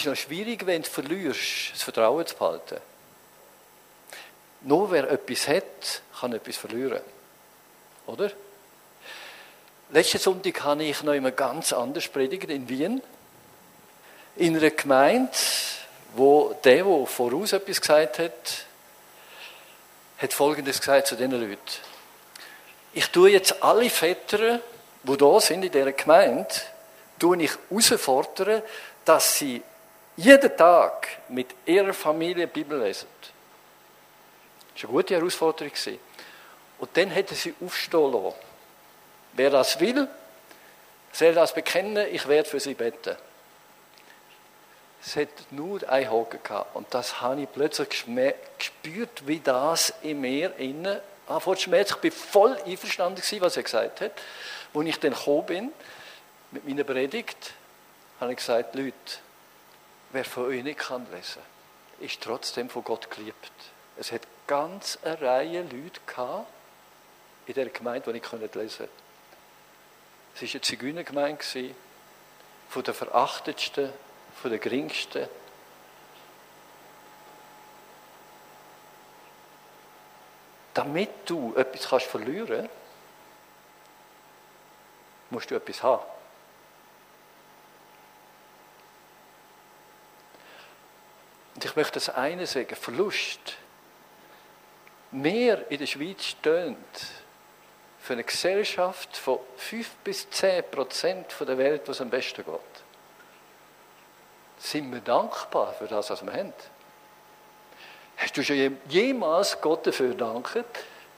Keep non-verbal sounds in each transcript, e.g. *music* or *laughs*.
ist noch schwierig, wenn du verlierst, das Vertrauen zu behalten. Nur wer etwas hat, kann etwas verlieren. Oder? Letzten Sonntag habe ich noch immer ganz anders predigt in Wien. In einer Gemeinde, wo der, der voraus etwas gesagt hat, hat Folgendes gesagt zu diesen Leuten. Ich tue jetzt alle Väter, die da sind in dieser Gemeinde, tue ich herausfordern, dass sie jeden Tag mit ihrer Familie Bibel lesen. Das war eine gute Herausforderung. Und dann hätte sie aufstehen lassen. Wer das will, soll das bekennen, ich werde für sie beten. Es hat nur ein Haken gehabt. Und das habe ich plötzlich gespürt, wie das in mir innen anfängt zu Ich war voll einverstanden, was er gesagt hat. Als ich dann gekommen bin, mit meiner Predigt, habe ich gesagt, Leute, wer von euch nicht kann lesen, ist trotzdem von Gott geliebt. Es hat ganz eine Reihe Leute gehabt in der Gemeinde, die nicht lesen konnten. Es war eine Zigeunergemeinde, von der verachtetsten, von der geringsten. Damit du etwas kannst verlieren kannst, musst du etwas haben. Ich möchte das eine sagen, Verlust. Mehr in der Schweiz stöhnt für eine Gesellschaft von 5 bis 10 Prozent der Welt, wo es am besten geht. Sind wir dankbar für das, was wir haben? Hast du schon jemals Gott dafür gedankt,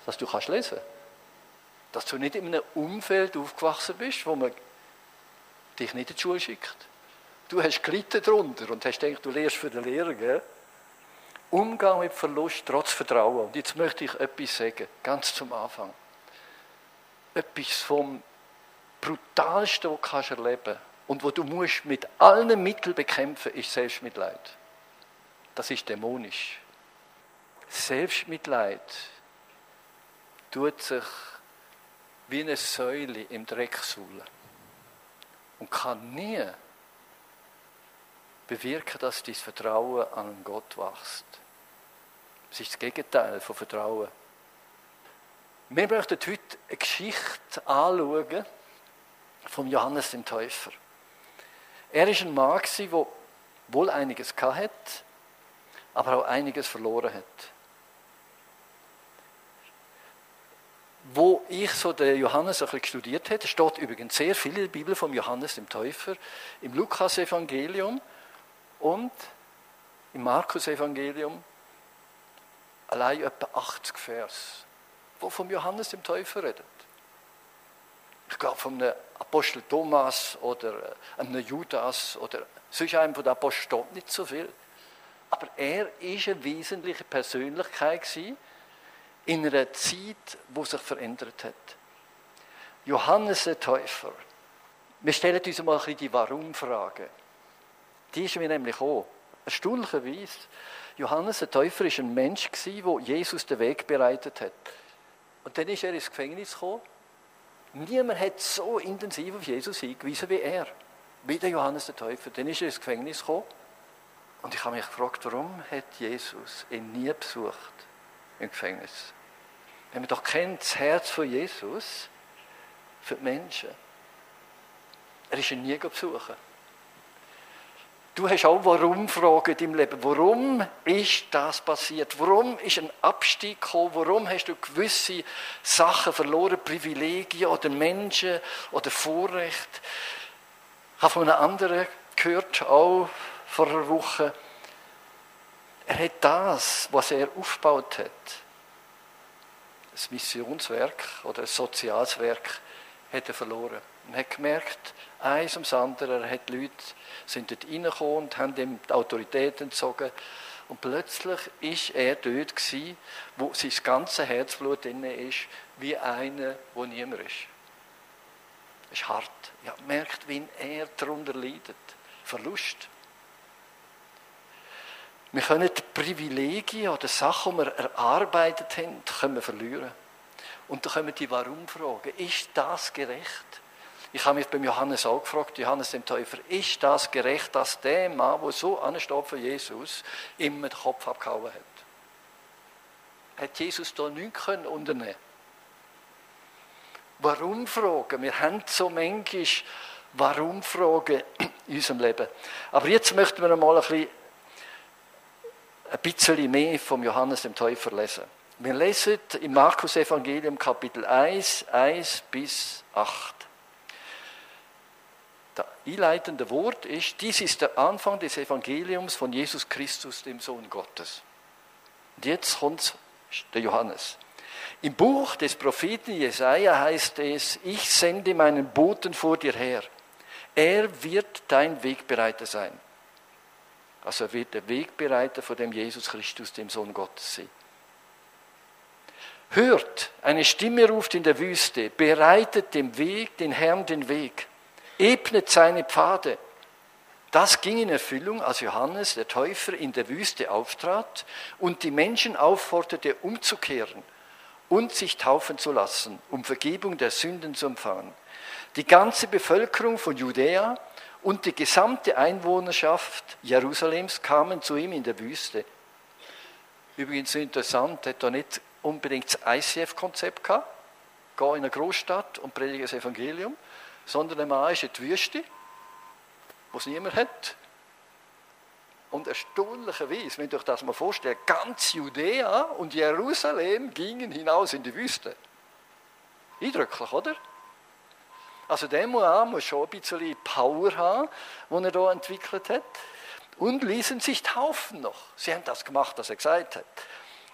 dass du lesen kannst? Dass du nicht in einem Umfeld aufgewachsen bist, wo man dich nicht in die Schule schickt? Du hast gelitten darunter und hast gedacht, du lehrst für den Lehrer. Gell? Umgang mit Verlust trotz Vertrauen. Und jetzt möchte ich etwas sagen, ganz zum Anfang. Etwas vom Brutalsten, was du erleben kannst und wo du musst mit allen Mitteln bekämpfen, ist Selbstmitleid. Das ist dämonisch. Selbstmitleid tut sich wie eine Säule im Dreck suhlen und kann nie bewirken, dass dein Vertrauen an Gott wächst. Das ist das Gegenteil von Vertrauen. Wir möchten heute eine Geschichte anschauen von Johannes dem Täufer. Er war ein Mann, der wohl einiges hatte, aber auch einiges verloren hat. Wo ich so den Johannes ein bisschen studiert habe, steht übrigens sehr viel in der Bibel vom Johannes dem Täufer, im Lukas-Evangelium und im Markus-Evangelium allein etwa 80 Vers, wo vom Johannes dem Täufer redet. Ich glaube, von einem Apostel Thomas oder äh, einem Judas oder sonst einem von den Aposteln nicht so viel. Aber er war eine wesentliche Persönlichkeit in einer Zeit, wo sich verändert hat. Johannes der Täufer. Wir stellen uns mal die Warum-Frage. Die ist mir nämlich auch. Erstaunlicherweise, Johannes der Täufer war ein Mensch, der Jesus den Weg bereitet hat. Und dann ist er ins Gefängnis gekommen Niemand hat so intensiv auf Jesus hingewiesen wie er, wie der Johannes der Täufer. Dann ist er ins Gefängnis gekommen und ich habe mich gefragt, warum hat Jesus ihn nie besucht im Gefängnis? Wenn man doch kennt das Herz von Jesus für die Menschen. Er ist ihn nie besuchen. Du hast auch Warum-Fragen in deinem Leben. Warum ist das passiert? Warum ist ein Abstieg gekommen? Warum hast du gewisse Sachen verloren, Privilegien oder Menschen oder Vorrecht? Ich habe von einem anderen gehört, auch vor einer Woche. Er hat das, was er aufgebaut hat, ein Missionswerk oder ein soziales Werk, hat er verloren. Er hat gemerkt, eins ums andere, er hat Leute sind dort reingekommen und haben ihm die Autorität entzogen. Und plötzlich ist er dort gewesen, wo sein ganzes Herzblut drin ist, wie einer, wo niemand ist. Das ist hart. Ja, merkt, wie er darunter leidet. Verlust. Wir können die Privilegien oder Sachen, die wir erarbeitet haben, können wir verlieren. Und da kommen die Warum-Fragen. Ist das gerecht? Ich habe mich beim Johannes auch gefragt, Johannes dem Täufer, ist das gerecht, dass der Mann, der so ansteht für Jesus, immer den Kopf abgehauen hat? Hat Jesus da nichts können unternehmen Warum fragen? Wir haben so manchmal Warum-Fragen in unserem Leben. Aber jetzt möchten wir mal ein bisschen, ein bisschen mehr vom Johannes dem Täufer lesen. Wir lesen im Markus Evangelium Kapitel 1, 1 bis 8. Das einleitende Wort ist, dies ist der Anfang des Evangeliums von Jesus Christus, dem Sohn Gottes. Und jetzt kommt der Johannes. Im Buch des Propheten Jesaja heißt es: Ich sende meinen Boten vor dir her. Er wird dein Wegbereiter sein. Also er wird der Wegbereiter vor dem Jesus Christus, dem Sohn Gottes sein. Hört, eine Stimme ruft in der Wüste, bereitet dem Weg, den Herrn den Weg, ebnet seine Pfade. Das ging in Erfüllung, als Johannes, der Täufer, in der Wüste auftrat und die Menschen aufforderte, umzukehren und sich taufen zu lassen, um Vergebung der Sünden zu empfangen. Die ganze Bevölkerung von Judäa und die gesamte Einwohnerschaft Jerusalems kamen zu ihm in der Wüste. Übrigens interessant, hat er nicht unbedingt das ICF-Konzept gehabt, geh in eine Großstadt und predige das Evangelium, sondern ein Mann ist in die Wüste, wo es niemand hat. Und erstaunlicherweise, wenn ihr euch das mal vorstellt, ganz Judäa und Jerusalem gingen hinaus in die Wüste. Eindrücklich, oder? Also der Mann muss schon ein bisschen Power haben, die er hier entwickelt hat. Und ließen sich taufen noch. Sie haben das gemacht, was er gesagt hat.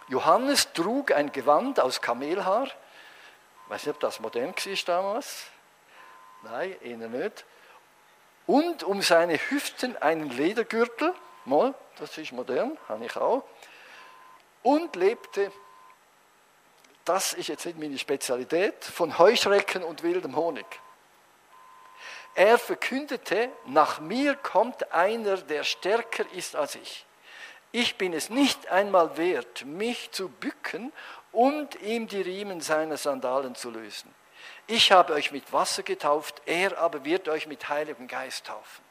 Johannes trug ein Gewand aus Kamelhaar. Ich weiß nicht, ob das modern war damals. Nein, eher nicht. Und um seine Hüften einen Ledergürtel. Mal, das ist modern, habe ich auch. Und lebte, das ist jetzt nicht meine Spezialität, von Heuschrecken und wildem Honig. Er verkündete, nach mir kommt einer, der stärker ist als ich ich bin es nicht einmal wert, mich zu bücken und ihm die Riemen seiner Sandalen zu lösen. Ich habe euch mit Wasser getauft, er aber wird euch mit Heiligem Geist taufen.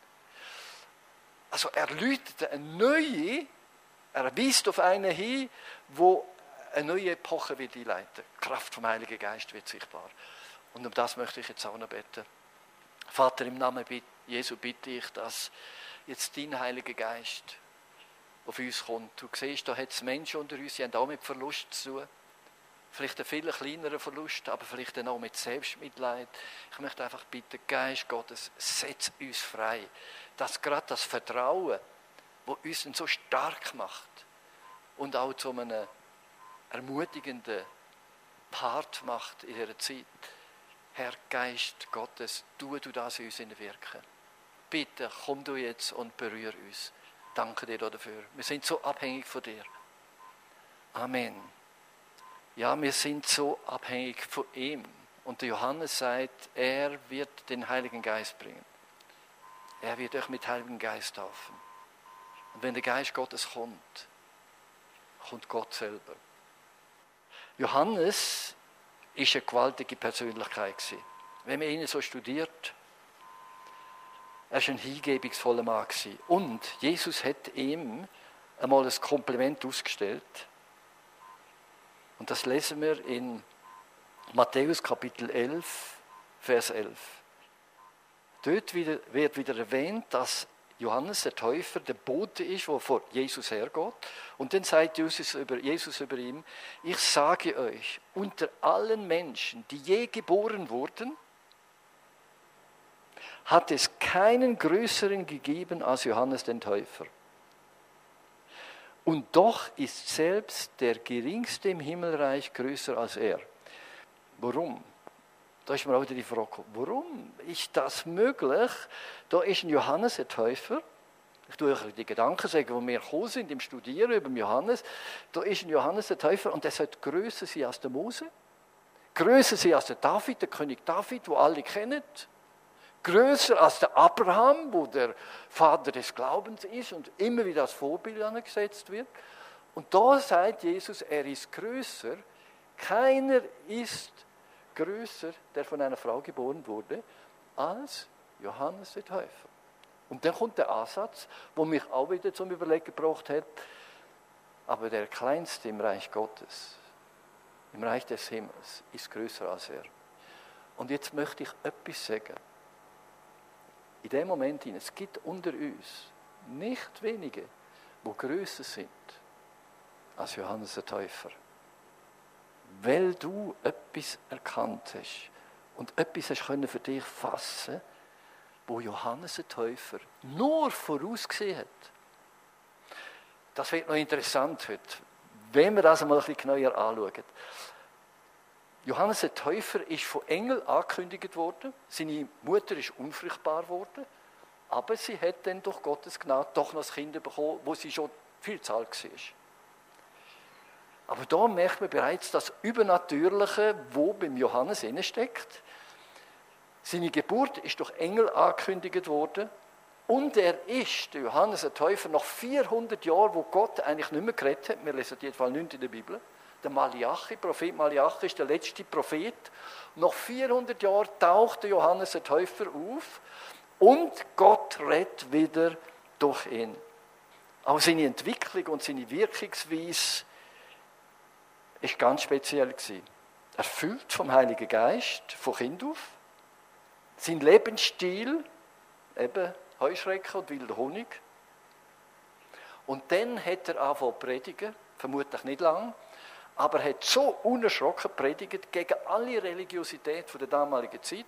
Also er läutete eine neue, er wies auf eine hin, wo eine neue Epoche wird einleiten. Kraft vom Heiligen Geist wird sichtbar. Und um das möchte ich jetzt auch noch beten. Vater, im Namen Jesu bitte ich, dass jetzt dein Heiliger Geist auf uns kommt. Du siehst, da hat es Menschen unter uns, die haben auch mit Verlust zu tun. Vielleicht ein viel kleinerer Verlust, aber vielleicht auch mit Selbstmitleid. Ich möchte einfach bitten, Geist Gottes, setz uns frei. Dass gerade das Vertrauen, das uns so stark macht und auch zu einem ermutigenden Part macht in dieser Zeit. Herr Geist Gottes, tu du das in uns in Wirken. Bitte, komm du jetzt und berühre uns. Danke dir dafür. Wir sind so abhängig von dir. Amen. Ja, wir sind so abhängig von ihm. Und der Johannes sagt, er wird den Heiligen Geist bringen. Er wird euch mit Heiligen Geist taufen. Und wenn der Geist Gottes kommt, kommt Gott selber. Johannes ist eine gewaltige Persönlichkeit. Wenn man ihn so studiert, er war ein hingebungsvoller Mann. Und Jesus hat ihm einmal ein Kompliment ausgestellt. Und das lesen wir in Matthäus Kapitel 11, Vers 11. Dort wird wieder erwähnt, dass Johannes der Täufer der Bote ist, der vor Jesus hergeht. Und dann sagt Jesus über, Jesus über ihm, ich sage euch, unter allen Menschen, die je geboren wurden, hat es keinen größeren gegeben als Johannes den Täufer. Und doch ist selbst der geringste im Himmelreich größer als er. Warum? Da ist mir auch wieder die Frage, warum ist das möglich? Da ist ein Johannes der Täufer. Ich tue euch die Gedanken sagen, wo wir gekommen sind im Studieren über Johannes. Da ist ein Johannes der Täufer und der sollte größer sein als der Mose. Größer sein als der David, der König David, wo alle kennen größer als der Abraham, wo der Vater des Glaubens ist und immer wieder als Vorbild angesetzt wird. Und da sagt Jesus, er ist größer. Keiner ist größer, der von einer Frau geboren wurde, als Johannes der Täufer. Und dann kommt der Ansatz, wo mich auch wieder zum Überlegen gebracht hat, aber der Kleinste im Reich Gottes, im Reich des Himmels, ist größer als er. Und jetzt möchte ich etwas sagen. In dem Moment, es gibt unter uns nicht wenige, wo größer sind als Johannes der Täufer. Weil du etwas erkannt hast und etwas hast können für dich fassen, wo Johannes der Täufer nur vorausgesehen hat. Das wird noch interessant heute, wenn wir das einmal ein bisschen genauer anschauen. Johannes der Täufer ist von Engel angekündigt worden. Seine Mutter ist unfruchtbar worden. Aber sie hat dann durch Gottes Gnade doch noch das Kind bekommen, wo sie schon viel alt war. Aber da merkt man bereits das Übernatürliche, wo beim Johannes steckt. Seine Geburt ist durch Engel angekündigt worden. Und er ist, der Johannes der Täufer, nach 400 Jahren, wo Gott eigentlich nicht mehr geredet hat, wir lesen jedenfalls nicht in der Bibel, der Malachi, Prophet Malachi ist der letzte Prophet. Nach 400 Jahren taucht der Johannes der Täufer auf und Gott redet wieder durch ihn. Auch seine Entwicklung und seine Wirkungsweise ist ganz speziell Erfüllt vom Heiligen Geist, von Kind auf. Sein Lebensstil, eben Heuschrecken und wilder Honig. Und dann hat er angefangen zu predigen, vermutlich nicht lang, aber er hat so unerschrocken predigt gegen alle Religiosität der damaligen Zeit,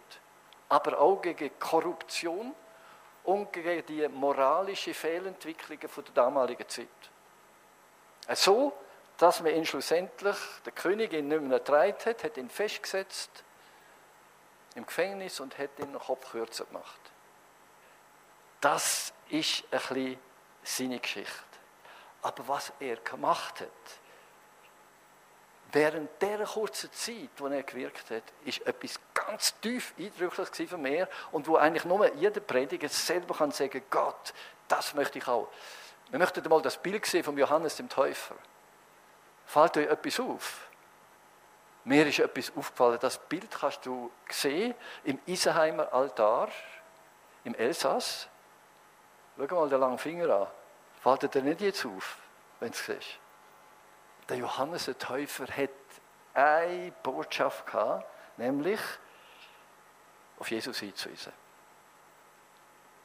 aber auch gegen Korruption und gegen die moralische Fehlentwicklungen der damaligen Zeit. So, dass man ihn schlussendlich, der Königin nicht mehr ertragen hat, hat ihn festgesetzt im Gefängnis und hat ihn den Kopf kürzer gemacht. Das ist ein bisschen seine Geschichte. Aber was er gemacht hat, während dieser kurzen Zeit, wo er gewirkt hat, ist etwas ganz tief eindrücklich für mich und wo eigentlich nur jeder Prediger selber kann sagen, Gott, das möchte ich auch. Wir möchten mal das Bild sehen von Johannes dem Täufer. Fällt euch etwas auf? Mir ist etwas aufgefallen, das Bild kannst du sehen im Isenheimer Altar, im Elsass. Schau mal den langen Finger an. Fällt dir nicht jetzt auf, wenn du es siehst? Der Johannes der Täufer hat eine Botschaft gehabt, nämlich auf Jesus hinzuweisen.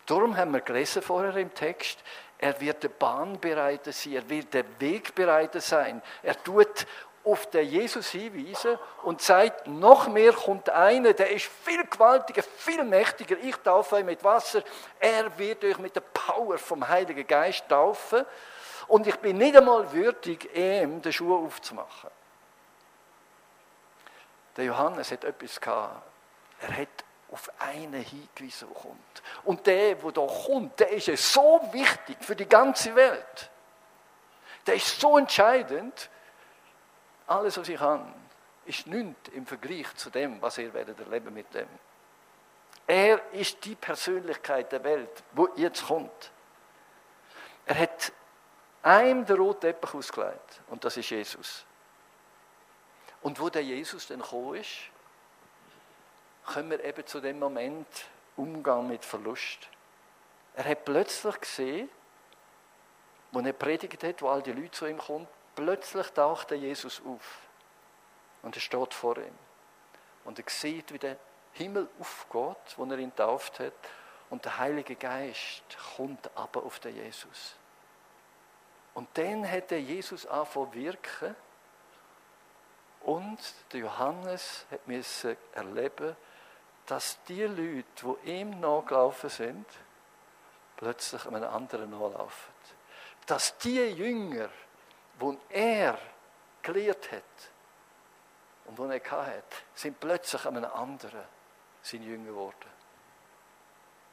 Darum haben wir gelesen vorher im Text, er wird der Bahnbereiter sein, er wird der Wegbereiter sein. Er tut auf den Jesus hinweisen und sagt, noch mehr kommt einer, der ist viel gewaltiger, viel mächtiger. Ich taufe euch mit Wasser, er wird euch mit der Power vom Heiligen Geist taufen. Und ich bin nicht einmal würdig, ihm den Schuh aufzumachen. Der Johannes hat etwas gehabt. Er hat auf einen hingewiesen, der kommt. Und der, der da kommt, der ist so wichtig für die ganze Welt. Der ist so entscheidend. Alles, was ich kann, ist nichts im Vergleich zu dem, was ihr werdet erleben mit dem. Er ist die Persönlichkeit der Welt, wo jetzt kommt. Er hat einem der rote Teppich ausgelegt. Und das ist Jesus. Und wo der Jesus dann gekommen ist, können wir eben zu dem Moment Umgang mit Verlust. Er hat plötzlich gesehen, wo er predigt hat, wo all die Leute zu ihm kommen, plötzlich taucht der Jesus auf. Und er steht vor ihm. Und er sieht, wie der Himmel aufgeht, wo er ihn tauft hat. Und der Heilige Geist kommt aber auf den Jesus. Und dann hat Jesus angefangen wirken und der Johannes hat müssen erleben, dass die Leute, die ihm nachgelaufen sind, plötzlich einem anderen nachlaufen. Dass die Jünger, die er gelehrt hat und die er hatte, sind plötzlich einem anderen sein Jünger geworden.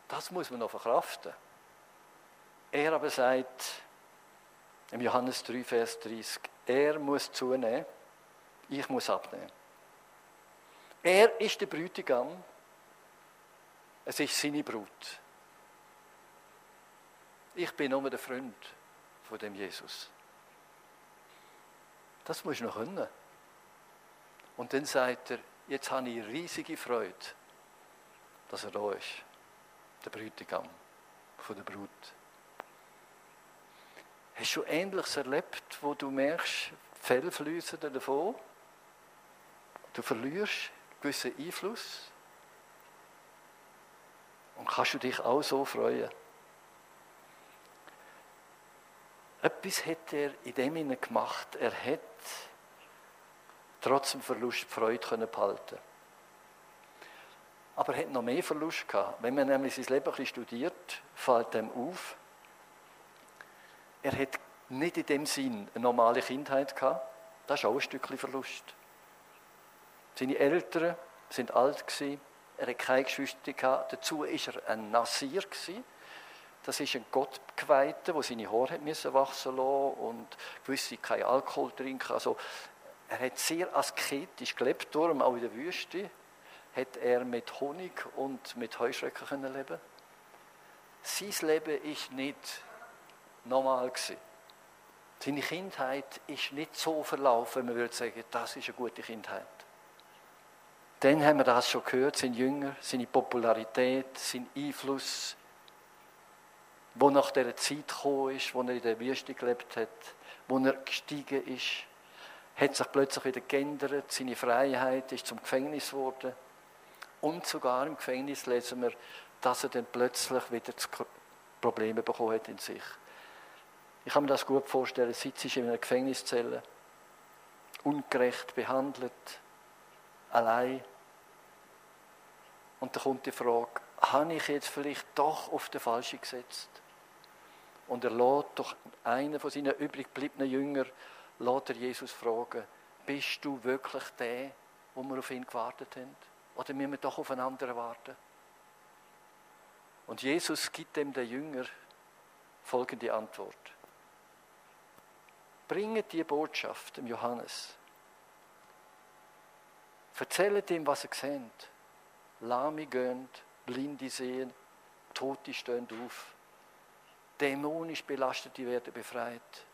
Das muss man noch verkraften. Er aber sagt, im Johannes 3, Vers 30. Er muss zunehmen, ich muss abnehmen. Er ist der Bräutigam, es ist seine Brut. Ich bin nur der Freund von dem Jesus. Das muss ich noch können. Und dann sagt er, jetzt habe ich riesige Freude, dass er da ist. Der Bräutigam von der Brut. Hast du Ähnliches erlebt, wo du merkst, Fell fließen davon? Du verlierst gewissen Einfluss? Und kannst du dich auch so freuen? Etwas hat er in dem Sinne gemacht. Er hat trotz dem Verlust die Freude behalten Aber er hat noch mehr Verlust gehabt. Wenn man nämlich sein Leben ein bisschen studiert, fällt dem auf, er hat nicht in dem Sinn eine normale Kindheit gehabt. Das ist auch ein Stückchen Verlust. Seine Eltern sind alt gewesen. Er hat keine Geschwister gehabt. Dazu war er ein Nasir gewesen. Das ist ein Gottgeweihter, der seine Haare hat müssen wachsen lassen und gewisse keinen Alkohol trinken. Also er hat sehr asketisch gelebt, darum auch in der Wüste hat er mit Honig und mit Heuschrecken können leben. Sein Leben ist nicht normal gewesen. Seine Kindheit ist nicht so verlaufen, man würde sagen, das ist eine gute Kindheit. Dann haben wir das schon gehört, sein Jünger, seine Popularität, sein Einfluss, wo nach der Zeit gekommen ist, wo er in der Wüste gelebt hat, wo er gestiegen ist, hat sich plötzlich wieder geändert, seine Freiheit ist zum Gefängnis geworden. Und sogar im Gefängnis lesen wir, dass er dann plötzlich wieder Probleme bekommen hat in sich. Ich kann mir das gut vorstellen, sitzt in einer Gefängniszelle, ungerecht behandelt, allein. Und da kommt die Frage, habe ich jetzt vielleicht doch auf den Falschen gesetzt? Und er lädt doch einen von seinen übrig gebliebenen Jüngern, lädt er Jesus fragen, bist du wirklich der, wo wir auf ihn gewartet haben? Oder müssen wir doch auf einen anderen warten? Und Jesus gibt dem der Jünger folgende Antwort. Bringet die Botschaft dem Johannes. Erzählt ihm, was er seht. Lahme gehen, Blinde sehen, Tote stehen auf. Dämonisch Belastete werden befreit.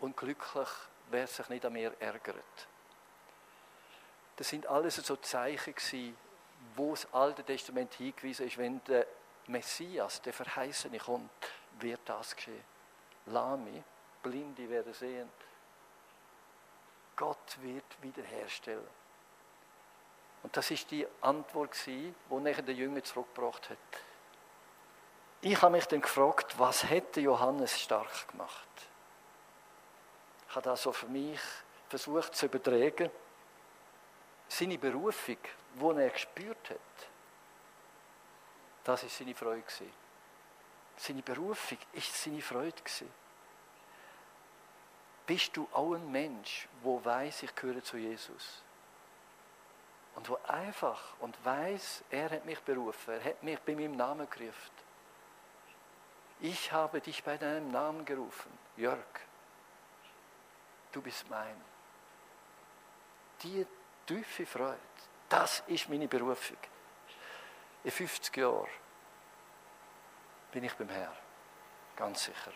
Und glücklich, wer sich nicht an mir ärgert. Das sind alles so Zeichen wo das Alte Testament hingewiesen ist, wenn der Messias, der Verheißene kommt, wird das geschehen. Lahme, Blinde werden sehen. Gott wird wiederherstellen. Und das ist die Antwort, die nachher der Jünger zurückgebracht hat. Ich habe mich dann gefragt, was hätte Johannes stark gemacht? Ich habe das so für mich versucht zu übertragen. Seine Berufung, die er gespürt hat, das ist seine Freude. Seine Berufung ist seine Freude. Bist du auch ein Mensch, wo weiß, ich gehöre zu Jesus? Und wo einfach und weiß, er hat mich berufen, er hat mich bei meinem Namen gerufen. Ich habe dich bei deinem Namen gerufen, Jörg. Du bist mein. Die tiefe Freude, das ist meine Berufung. In 50 Jahren bin ich beim Herrn, ganz sicher.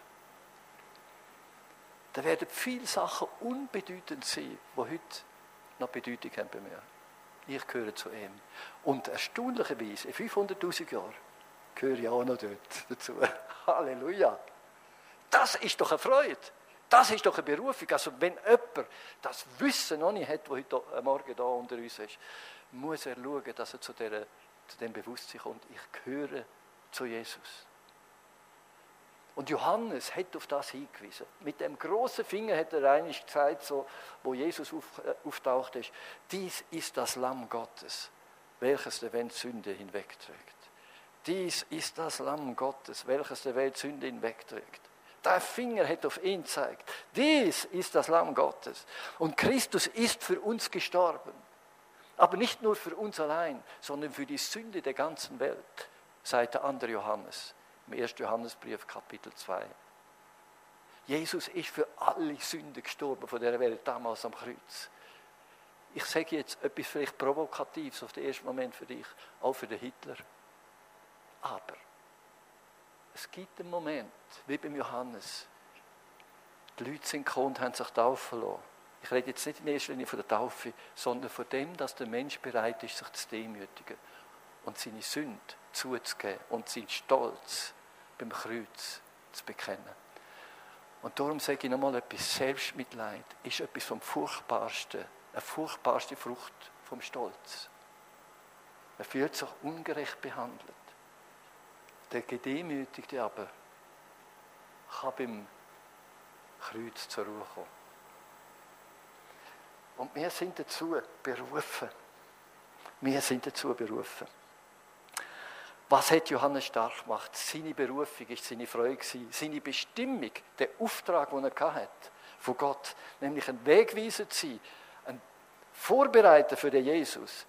Da werden viele Sachen unbedeutend sein, die heute noch Bedeutung haben bei mir. Ich gehöre zu ihm. Und erstaunlicherweise, in 500.000 Jahren, gehöre ich auch noch dort dazu. *laughs* Halleluja. Das ist doch eine Freude. Das ist doch eine Berufung. Also wenn jemand das Wissen noch nicht hat, das heute äh, Morgen da unter uns ist, muss er schauen, dass er zu, der, zu dem Bewusstsein kommt, ich gehöre zu Jesus. Und Johannes hat auf das hingewiesen. Mit dem großen Finger hat er eigentlich gesagt, so, wo Jesus auf, äh, auftaucht ist, dies ist das Lamm Gottes, welches der Welt Sünde hinwegträgt. Dies ist das Lamm Gottes, welches der Welt Sünde hinwegträgt. Der Finger hat auf ihn gezeigt. Dies ist das Lamm Gottes. Und Christus ist für uns gestorben. Aber nicht nur für uns allein, sondern für die Sünde der ganzen Welt, sagt der andere Johannes im 1. Johannesbrief, Kapitel 2. Jesus ist für alle Sünden gestorben von der Welt, damals am Kreuz. Ich sage jetzt etwas vielleicht Provokatives auf den ersten Moment für dich, auch für den Hitler. Aber es gibt einen Moment, wie beim Johannes. Die Leute sind gekommen und haben sich taufen lassen. Ich rede jetzt nicht in erster Linie von der Taufe, sondern von dem, dass der Mensch bereit ist, sich zu demütigen und seine Sünde zuzugeben und seinen Stolz beim Kreuz zu bekennen. Und darum sage ich nochmal etwas, Selbstmitleid ist etwas vom Furchtbarsten, eine furchtbarste Frucht vom Stolz. Er fühlt sich ungerecht behandelt. Der Gedemütigte aber kann beim Kreuz zur Ruhe kommen. Und wir sind dazu berufen. Wir sind dazu berufen. Was hat Johannes stark gemacht? Seine Berufung ist seine Freude seine Bestimmung, der Auftrag, den er hat von Gott, nämlich ein Wegweiser zu sein, ein Vorbereiter für den Jesus.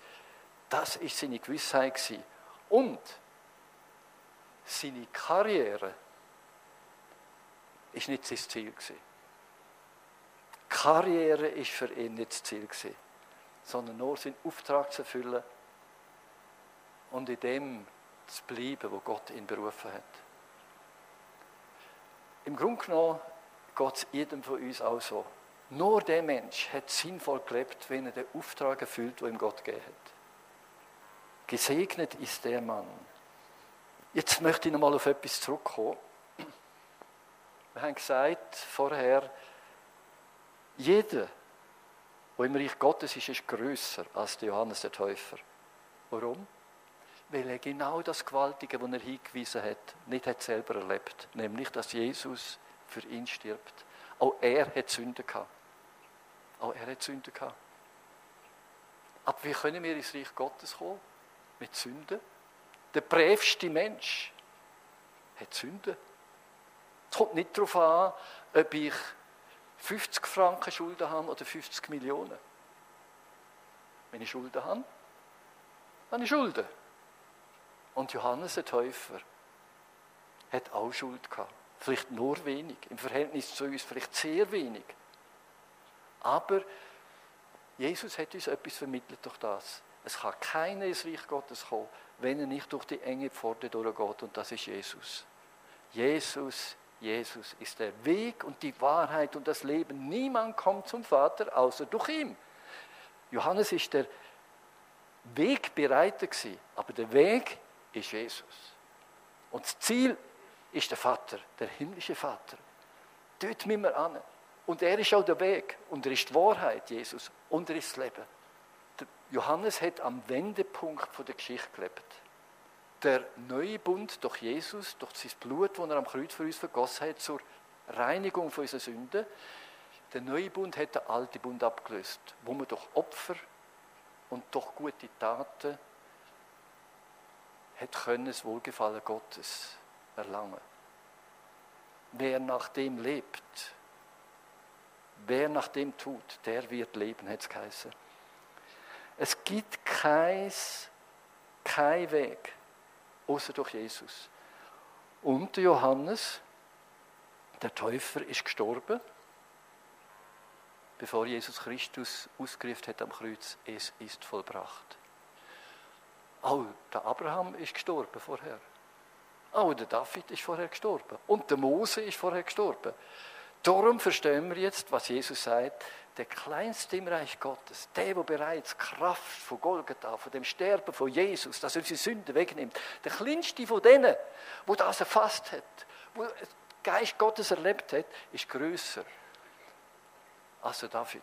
Das ist seine Gewissheit Und seine Karriere ist nicht sein Ziel gewesen. Karriere ist für ihn nicht das Ziel sondern nur seinen Auftrag zu erfüllen und in dem zu bleiben, wo Gott ihn berufen hat. Im Grunde genommen geht es jedem von uns auch so. Nur der Mensch hat sinnvoll gelebt, wenn er den Auftrag erfüllt, den ihm Gott gegeben hat. Gesegnet ist der Mann. Jetzt möchte ich nochmal auf etwas zurückkommen. Wir haben gesagt vorher, jeder, der im Reich Gottes ist, ist größer als der Johannes der Täufer. Warum? Weil er genau das Gewaltige, was er hingewiesen hat, nicht hat selber erlebt. Nämlich, dass Jesus für ihn stirbt. Auch er hat Sünden gehabt. Auch er hat Sünden gehabt. Aber wie können wir ins Reich Gottes kommen? Mit Sünden? Der brävste Mensch hat Sünden. Es kommt nicht darauf an, ob ich 50 Franken Schulden habe oder 50 Millionen. Wenn ich Schulden habe, habe ich Schulden. Und Johannes der Täufer hat auch Schuld gehabt. Vielleicht nur wenig, im Verhältnis zu uns vielleicht sehr wenig. Aber Jesus hat uns etwas vermittelt durch das. Es kann keiner ins Reich Gottes kommen, wenn er nicht durch die enge Pforte durchgeht. Und das ist Jesus. Jesus, Jesus ist der Weg und die Wahrheit und das Leben. Niemand kommt zum Vater außer durch ihn. Johannes ist der Wegbereiter gewesen, aber der Weg ist Jesus. Und das Ziel ist der Vater, der himmlische Vater. Dort müssen wir an. Und er ist auch der Weg. Und er ist die Wahrheit, Jesus. Und er ist das Leben. Der Johannes hat am Wendepunkt der Geschichte gelebt. Der neue Bund durch Jesus, durch sein Blut, das er am Kreuz für uns vergossen hat, zur Reinigung von unseren Sünden. Der neue Bund hat den alten Bund abgelöst, wo man durch Opfer und durch gute Taten hat können das Wohlgefallen Gottes erlangen. Wer nach dem lebt, wer nach dem tut, der wird leben, hat es geheißen. Es gibt keins, kein Weg, außer durch Jesus. Und Johannes, der Täufer, ist gestorben, bevor Jesus Christus ausgerufen hat am Kreuz, es ist vollbracht. Oh, der Abraham ist gestorben vorher. Oh, der David ist vorher gestorben. Und der Mose ist vorher gestorben. Darum verstehen wir jetzt, was Jesus sagt, der Kleinste im Reich Gottes, der, der bereits Kraft von Golgatha, von dem Sterben von Jesus, dass er unsere Sünden wegnimmt, der Kleinste von denen, wo das erfasst hat, wo der Geist Gottes erlebt hat, ist größer als der David.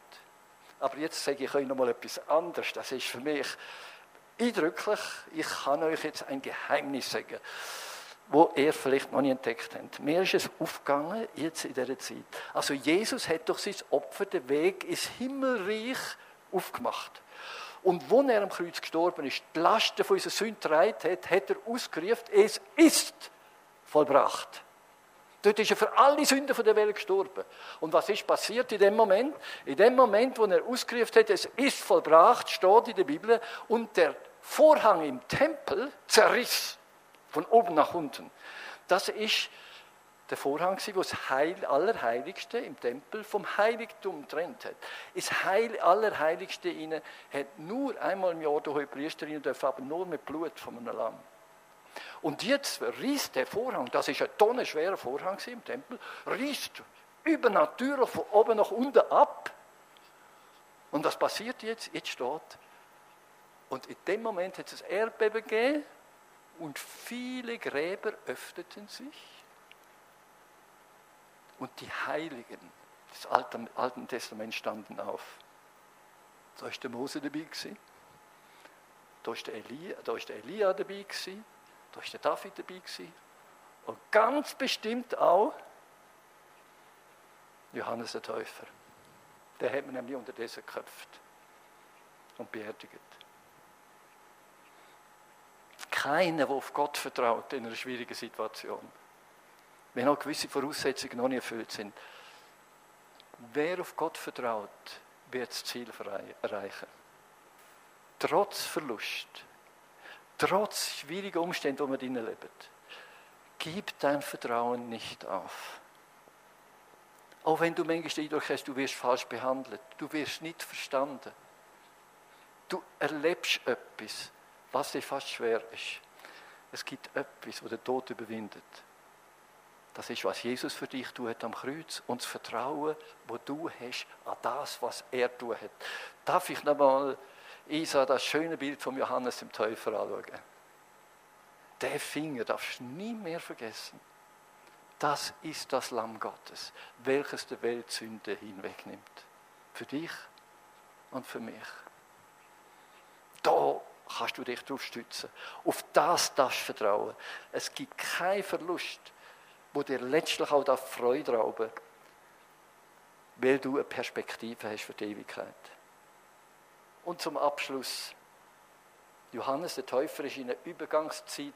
Aber jetzt sage ich euch noch mal etwas anderes. Das ist für mich eindrücklich. Ich kann euch jetzt ein Geheimnis sagen, wo ihr vielleicht noch nicht entdeckt habt. Mir ist es aufgegangen, jetzt in dieser Zeit. Also Jesus hat durch sein Opfer den Weg ins Himmelreich aufgemacht. Und wo er am Kreuz gestorben ist, die Lasten von unserer Sünde hat, hat er ausgerufen, es ist vollbracht. Dort ist er für alle Sünden der Welt gestorben. Und was ist passiert in dem Moment? In dem Moment, wo er ausgerufen hat, es ist vollbracht, steht in der Bibel, und der Vorhang im Tempel zerriss von oben nach unten. Das ist der Vorhang, wo das Heil Allerheiligste im Tempel vom Heiligtum trennt hat. Das Heil Allerheiligste inne hat nur einmal im Jahr der Hohepriester rein dürfen, aber nur mit Blut von einem Lamm. Und jetzt riss der Vorhang, das ist ein tonnenschwerer Vorhang im Tempel, riss übernatürlich von oben nach unten ab. Und was passiert jetzt? Jetzt steht, Und in dem Moment hat es ein Erdbeben gegeben und viele Gräber öffneten sich. Und die Heiligen des Alten, Alten Testaments standen auf. Da ist der Mose dabei gewesen. Da ist der Elia, da ist der Elia dabei gewesen. Da ist der David dabei gewesen. Und ganz bestimmt auch Johannes der Täufer. Der hat man nämlich unterdessen geköpft und beerdigt. Keiner, der auf Gott vertraut in einer schwierigen Situation, wenn auch gewisse Voraussetzungen noch nicht erfüllt sind, wer auf Gott vertraut, wird das Ziel erreichen. Trotz Verlust, trotz schwieriger Umstände, wo man drinnen lebt, gib dein Vertrauen nicht auf. Auch wenn du manchmal den Eindruck hast, du wirst falsch behandelt, du wirst nicht verstanden. Du erlebst etwas, was dir fast schwer ist. Es gibt etwas, das den Tod überwindet. Das ist, was Jesus für dich tut am Kreuz und das Vertrauen, wo du hast an das, was er tut. Darf ich nochmal Isa das schöne Bild von Johannes dem Täufer anschauen? Der Finger darfst du nie mehr vergessen. Das ist das Lamm Gottes, welches der Welt Sünde hinwegnimmt. Für dich und für mich. Da kannst du dich drauf stützen. Auf das darfst du vertrauen. Es gibt keinen Verlust, wo dir letztlich auch Freude rauben weil du eine Perspektive hast für die Ewigkeit. Und zum Abschluss. Johannes der Täufer war in einer Übergangszeit.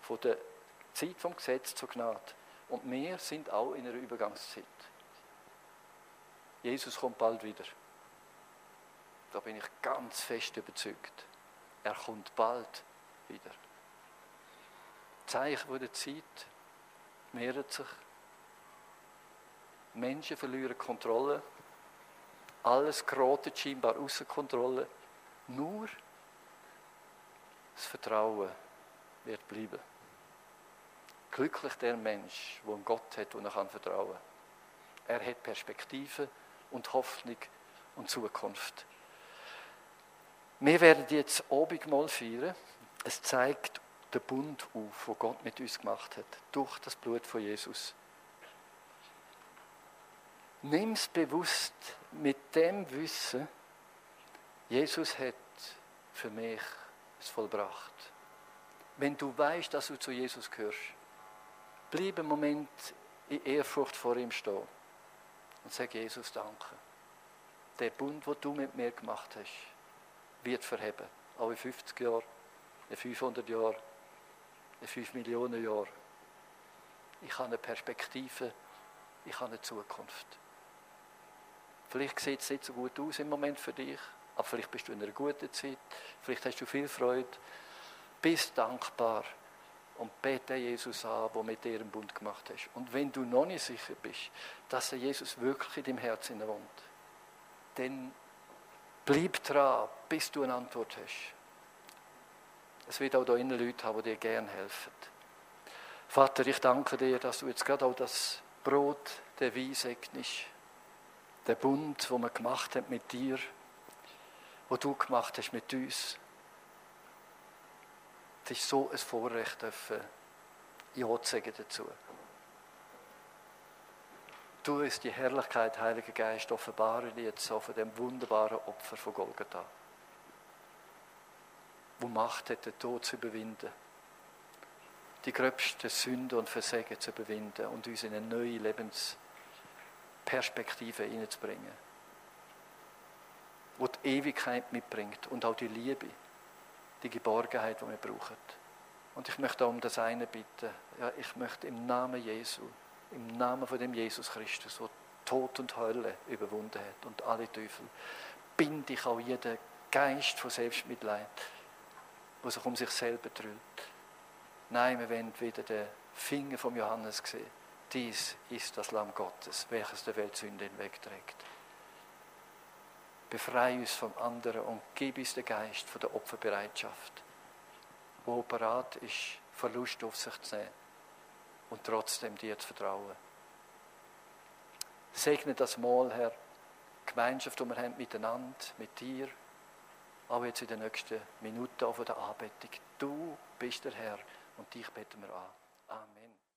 Von der Zeit vom Gesetz zur Gnade. Und wir sind auch in einer Übergangszeit. Jesus kommt bald wieder. Da bin ich ganz fest überzeugt. Er kommt bald wieder. Zeichen der Zeit mehren sich. Menschen verlieren Kontrolle. Alles gerät scheinbar außer Kontrolle. Nur das Vertrauen wird bleiben. Glücklich der Mensch, der einen Gott hat, und er kann vertrauen. Er hat Perspektive und Hoffnung und Zukunft. Wir werden jetzt Abendmahl feiern. Es zeigt den Bund auf, den Gott mit uns gemacht hat, durch das Blut von Jesus. Nimm es bewusst mit dem Wissen, Jesus hat für mich es vollbracht. Wenn du weißt, dass du zu Jesus gehörst, bleib einen Moment in Ehrfurcht vor ihm stehen und sag Jesus Danke. Der Bund, den du mit mir gemacht hast, wird verheben. Auch in 50 Jahren, in 500 Jahren, in 5 Millionen Jahren. Ich habe eine Perspektive, ich habe eine Zukunft. Vielleicht sieht es nicht so gut aus im Moment für dich, aber vielleicht bist du in einer guten Zeit, vielleicht hast du viel Freude. Bist dankbar und bete Jesus an, wo mit dir einen Bund gemacht hast. Und wenn du noch nicht sicher bist, dass Jesus wirklich in deinem Herzen wohnt, dann bleib dran, bis du eine Antwort hast. Es wird auch da innen Leute haben, die dir gerne helfen. Vater, ich danke dir, dass du jetzt gerade auch das Brot, der Wein segnest. Der Bund, wo wir gemacht haben mit dir, wo du gemacht hast mit uns. Es ist so ein Vorrecht, dürfen Ja zu sagen dazu. Du uns die Herrlichkeit, Heiliger Geist, offenbaren jetzt so von dem wunderbaren Opfer von Golgatha wo Macht hat, den Tod zu überwinden. Die gröbsten Sünden und Versägen zu überwinden und uns in eine neue Lebensperspektive hineinzubringen. Wo die Ewigkeit mitbringt und auch die Liebe, die Geborgenheit, die wir brauchen. Und ich möchte auch um das eine bitten. Ja, ich möchte im Namen Jesu, im Namen von dem Jesus Christus, der Tod und Hölle überwunden hat und alle Teufel, binde ich auch jeden Geist von Selbstmitleid der sich um sich selber drüllt. Nein, wir wollen wieder den Finger vom Johannes sehen. Dies ist das Lamm Gottes, welches der Welt Sünde hinwegträgt. Befreie uns vom anderen und gib uns den Geist von der Opferbereitschaft, wo bereit ist, Verlust auf sich zu nehmen und trotzdem dir zu vertrauen. Segne das Mal, Herr, Gemeinschaft, die wir haben miteinander, mit dir, auch jetzt in den nächsten Minuten von der Anbetung. Du bist der Herr und dich beten wir an. Amen.